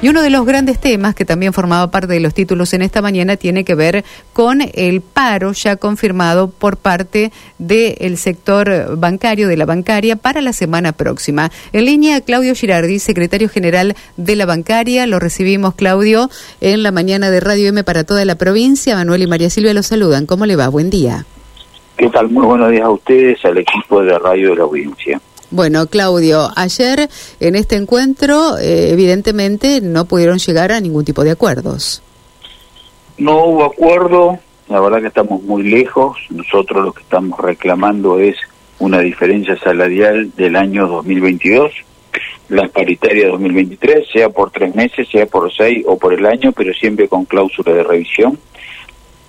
Y uno de los grandes temas que también formaba parte de los títulos en esta mañana tiene que ver con el paro ya confirmado por parte del sector bancario, de la bancaria, para la semana próxima. En línea, Claudio Girardi, secretario general de la bancaria. Lo recibimos, Claudio, en la mañana de Radio M para toda la provincia. Manuel y María Silvia los saludan. ¿Cómo le va? Buen día. ¿Qué tal? Muy buenos días a ustedes, al equipo de Radio de la audiencia. Bueno, Claudio, ayer en este encuentro eh, evidentemente no pudieron llegar a ningún tipo de acuerdos. No hubo acuerdo, la verdad que estamos muy lejos. Nosotros lo que estamos reclamando es una diferencia salarial del año 2022, la paritaria 2023, sea por tres meses, sea por seis o por el año, pero siempre con cláusula de revisión.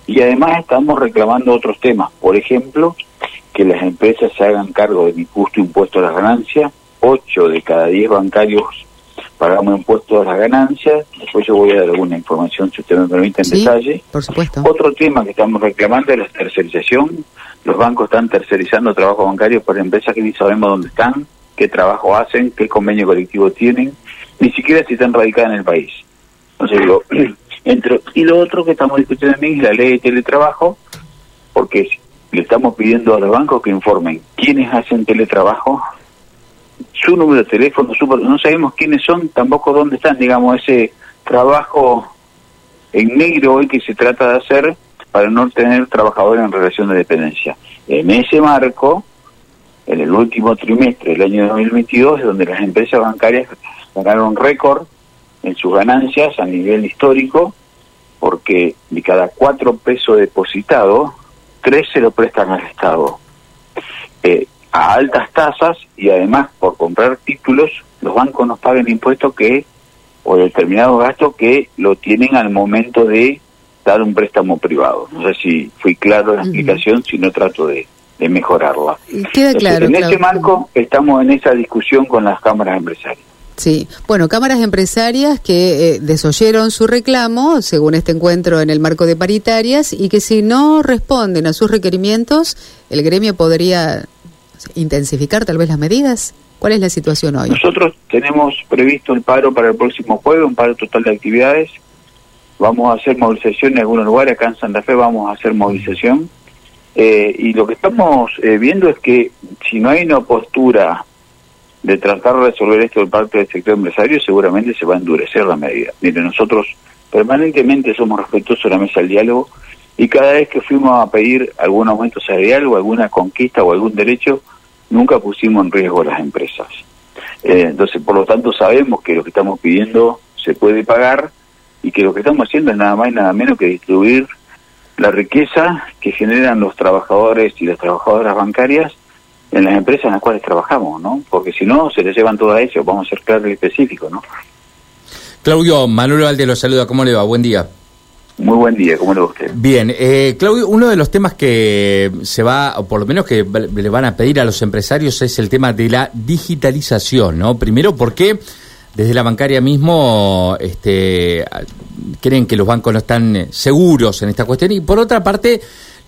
Y además estamos reclamando otros temas, por ejemplo, que las empresas se hagan cargo del justo impuesto a las ganancias. Ocho de cada diez bancarios pagamos impuestos a las ganancias. Después yo voy a dar alguna información, si usted me permite, en detalle. Por supuesto. Otro tema que estamos reclamando es la tercerización. Los bancos están tercerizando trabajo bancario por empresas que ni sabemos dónde están, qué trabajo hacen, qué convenio colectivo tienen, ni siquiera si están radicadas en el país. Entonces digo, entre, y lo otro que estamos discutiendo también es la ley de teletrabajo, porque le estamos pidiendo a los bancos que informen quiénes hacen teletrabajo, su número de teléfono, su, no sabemos quiénes son, tampoco dónde están, digamos, ese trabajo en negro hoy que se trata de hacer para no tener trabajadores en relación de dependencia. En ese marco, en el último trimestre del año 2022, es donde las empresas bancarias ganaron récord en sus ganancias a nivel histórico, porque de cada cuatro pesos depositados, tres se lo prestan al Estado eh, a altas tasas y además por comprar títulos los bancos nos pagan impuestos que o determinado gasto que lo tienen al momento de dar un préstamo privado. No sé si fui claro en la explicación, si no trato de, mejorarla. Queda claro. en ese marco estamos en esa discusión con las cámaras empresarias. Sí, bueno, cámaras empresarias que eh, desoyeron su reclamo, según este encuentro en el marco de paritarias, y que si no responden a sus requerimientos, el gremio podría intensificar tal vez las medidas. ¿Cuál es la situación hoy? Nosotros tenemos previsto el paro para el próximo jueves, un paro total de actividades. Vamos a hacer movilización en algunos lugares, acá en Santa Fe vamos a hacer movilización. Eh, y lo que estamos eh, viendo es que si no hay una postura de tratar de resolver esto de parte del sector empresario, seguramente se va a endurecer la medida. Mire, nosotros permanentemente somos respetuosos de la mesa del diálogo y cada vez que fuimos a pedir algún aumento salarial o alguna conquista o algún derecho, nunca pusimos en riesgo a las empresas. Eh, entonces, por lo tanto, sabemos que lo que estamos pidiendo se puede pagar y que lo que estamos haciendo es nada más y nada menos que distribuir la riqueza que generan los trabajadores y las trabajadoras bancarias en las empresas en las cuales trabajamos, ¿no? Porque si no, se les llevan todo a ellos, vamos a ser claros y específicos, ¿no? Claudio, Manuel Valde lo saluda, ¿cómo le va? Buen día. Muy buen día, ¿cómo le va usted? Bien, eh, Claudio, uno de los temas que se va, o por lo menos que le van a pedir a los empresarios es el tema de la digitalización, ¿no? Primero, porque desde la bancaria mismo este, creen que los bancos no están seguros en esta cuestión y por otra parte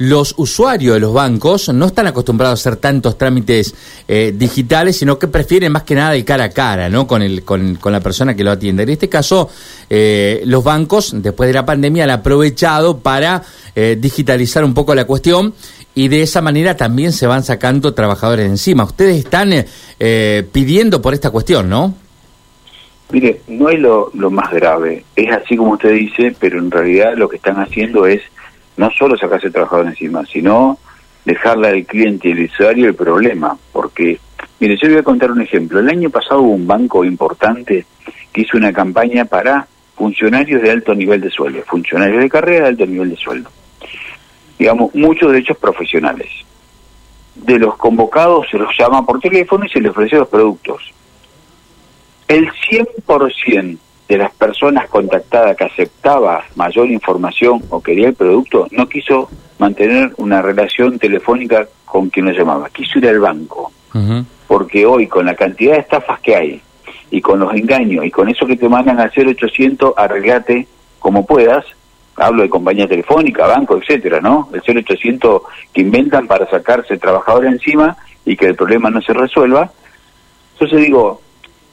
los usuarios de los bancos no están acostumbrados a hacer tantos trámites eh, digitales, sino que prefieren más que nada el cara a cara, ¿no? Con, el, con, la persona que lo atiende. En este caso, eh, los bancos, después de la pandemia, han aprovechado para eh, digitalizar un poco la cuestión y de esa manera también se van sacando trabajadores encima. Ustedes están pidiendo por esta cuestión, ¿no? Mire, no es lo, lo más grave, es así como usted dice, pero en realidad lo que están haciendo es no solo sacarse el trabajador encima, sino dejarle al cliente y al usuario el problema, porque, mire, yo voy a contar un ejemplo. El año pasado hubo un banco importante que hizo una campaña para funcionarios de alto nivel de sueldo, funcionarios de carrera de alto nivel de sueldo. Digamos, muchos derechos profesionales. De los convocados se los llama por teléfono y se les ofrece los productos. El 100% de las personas contactadas que aceptaba mayor información o quería el producto, no quiso mantener una relación telefónica con quien lo llamaba, quiso ir al banco. Porque hoy, con la cantidad de estafas que hay, y con los engaños, y con eso que te mandan al 0800, arreglate como puedas, hablo de compañía telefónica, banco, etcétera, ¿no? El 0800 que inventan para sacarse trabajadores encima y que el problema no se resuelva. Entonces digo,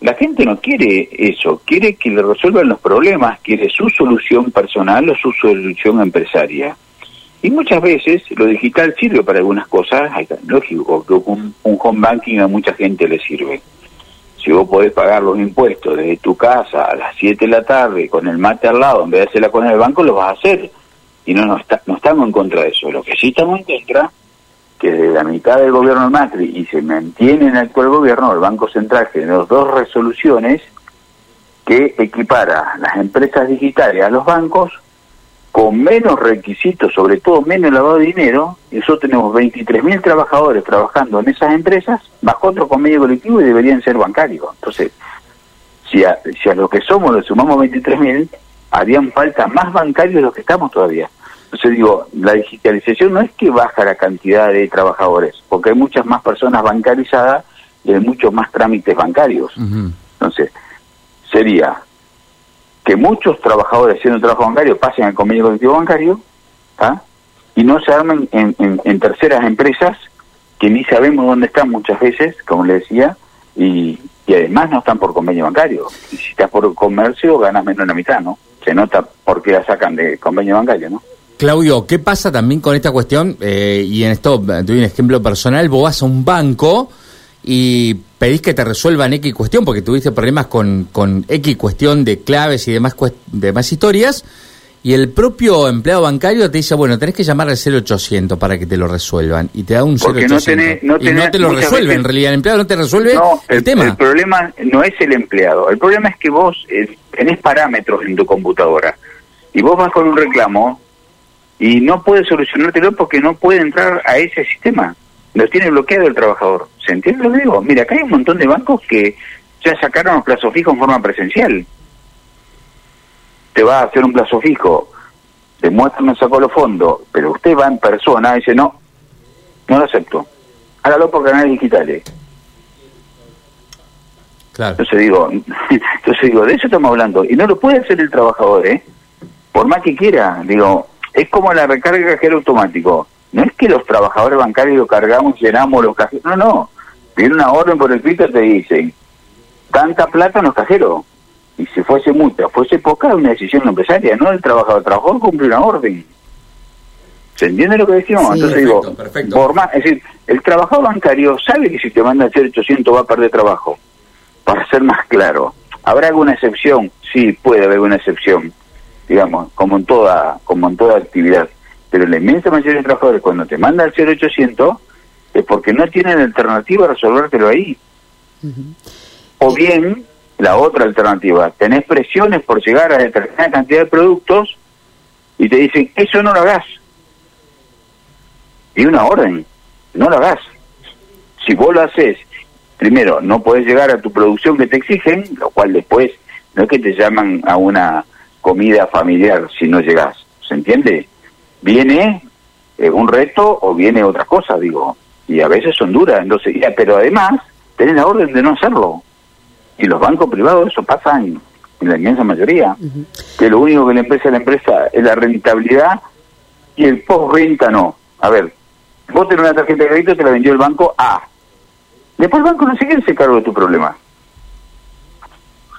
La gente no quiere eso, quiere que le resuelvan los problemas, quiere su solución personal o su solución empresaria. Y muchas veces lo digital sirve para algunas cosas, lógico que un, un home banking a mucha gente le sirve. Si vos podés pagar los impuestos desde tu casa a las 7 de la tarde con el mate al lado, en vez de hacerla con el banco, lo vas a hacer. Y no, no, está, no estamos en contra de eso. Lo que sí estamos en contra que desde la mitad del gobierno de Macri y se mantiene en el actual gobierno, el Banco Central generó dos resoluciones que equipara las empresas digitales a los bancos con menos requisitos, sobre todo menos lavado de dinero, y nosotros tenemos 23.000 trabajadores trabajando en esas empresas, bajo otro convenio colectivo y deberían ser bancarios. Entonces, si a, si a lo que somos le sumamos 23.000, harían falta más bancarios de los que estamos todavía. Entonces digo, la digitalización no es que baja la cantidad de trabajadores, porque hay muchas más personas bancarizadas y hay muchos más trámites bancarios. Entonces, sería que muchos trabajadores haciendo trabajo bancario pasen al convenio colectivo bancario y no se armen en, en, terceras empresas que ni sabemos dónde están muchas veces, como le decía, y, y además no están por convenio bancario. Y si estás por comercio, ganas menos de la mitad, ¿no? Se nota por qué la sacan de convenio bancario, ¿no? Claudio, ¿qué pasa también con esta cuestión? Eh, y en esto te doy un ejemplo personal, vos vas a un banco y pedís que te resuelvan X cuestión porque tuviste problemas con, con X cuestión de claves y demás, demás historias, y el propio empleado bancario te dice, bueno, tenés que llamar al 0800 para que te lo resuelvan, y te da un 0800. No y no te lo resuelve, en realidad, el empleado no te resuelve el, tema. El problema no es el empleado, el problema es que vos eh, tenés parámetros en tu computadora, y vos vas con un reclamo y no puede solucionártelo porque no puede entrar a ese sistema. Lo tiene bloqueado el trabajador. ¿Se entiende lo que digo? Mira, acá hay un montón de bancos que ya sacaron los plazos fijos en forma presencial. Te va a hacer un plazo fijo, te no sacó los fondos, pero usted va en persona y dice, no, no lo acepto. Hágalo por canales digitales. Claro. Entonces digo, entonces digo, de eso estamos hablando. Y no lo puede hacer el trabajador, ¿eh? Por más que quiera, digo, es como la recarga de cajero automático. No es que los trabajadores bancarios lo cargamos, llenamos los cajeros. No, no. Viene una orden por el pito te dicen, tanta plata en los cajeros. Y si fuese mucha, fuese poca, una decisión empresaria, no el trabajador. El trabajador cumple una orden. ¿Se entiende lo que decimos? Entonces digo, por más, es decir, el trabajador bancario sabe que si te manda a hacer 800 va a perder trabajo. Para ser más claro, ¿habrá alguna excepción? Sí, puede haber una excepción digamos, como en toda, como en toda actividad. Pero la inmensa mayoría de trabajadores cuando te manda al 0800 es porque no tienen alternativa a resolvértelo ahí. O bien, la otra alternativa, tenés presiones por llegar a determinada cantidad de productos y te dicen, eso no lo hagas. Y una orden, no lo hagas. Si vos lo haces, primero, no podés llegar a tu producción que te exigen, lo cual después no es que te llaman a una comida familiar si no llegas, ¿se entiende? Viene eh, un reto o viene otra cosa, digo, y a veces son duras, entonces, pero además tenés la orden de no hacerlo. Y los bancos privados eso pasa en, la inmensa mayoría, que lo único que le empresa a la empresa es la rentabilidad y el post-venta no. A ver, vos tenés una tarjeta de crédito, te la vendió el banco A. Después el banco no se quiere hacer cargo de tu problema.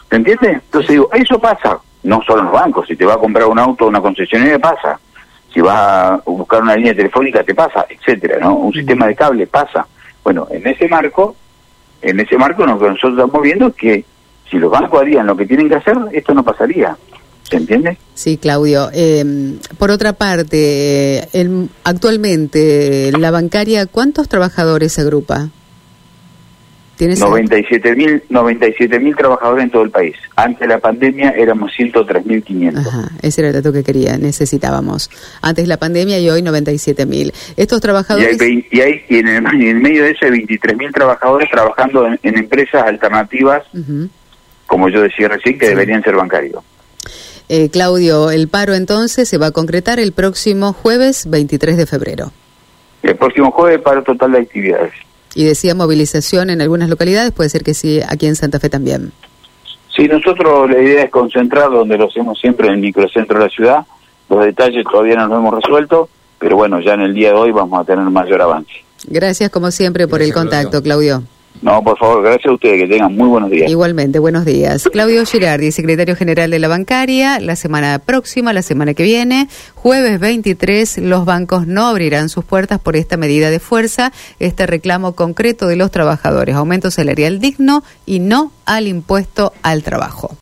¿Se entiende? Entonces digo, eso pasa no solo en los bancos, si te va a comprar un auto una concesionaria pasa, si vas a buscar una línea telefónica te pasa, etcétera, ¿no? Un sistema de cable pasa. Bueno, en ese marco, en ese marco lo que nosotros estamos viendo es que si los bancos harían lo que tienen que hacer, esto no pasaría. ¿Se entiende? Sí, Claudio. Eh, por otra parte, el, actualmente la bancaria, ¿cuántos trabajadores agrupa? 97 mil 97 mil trabajadores en todo el país. Antes de la pandemia éramos 103.500. Ajá, ese era el dato que quería, necesitábamos. Antes de la pandemia y hoy 97 mil. Estos trabajadores... Y, hay, y, en, el, medio de eso hay 23 mil trabajadores trabajando en, empresas alternativas, como yo decía recién, que deberían ser bancarios. Eh, Claudio, el paro entonces se va a concretar el próximo jueves 23 de febrero. El próximo jueves paro total de actividades. Y decía movilización en algunas localidades, puede ser que sí, aquí en Santa Fe también. Sí, nosotros la idea es concentrar donde lo hacemos siempre en el microcentro de la ciudad. Los detalles todavía no los hemos resuelto, pero bueno, ya en el día de hoy vamos a tener mayor avance. Gracias como siempre por el contacto, Claudio. No, por favor, gracias a ustedes, que tengan muy buenos días. Igualmente, buenos días. Claudio Girardi, secretario general de la bancaria, la semana próxima, la semana que viene, jueves 23, los bancos no abrirán sus puertas por esta medida de fuerza, este reclamo concreto de los trabajadores, aumento salarial digno y no al impuesto al trabajo.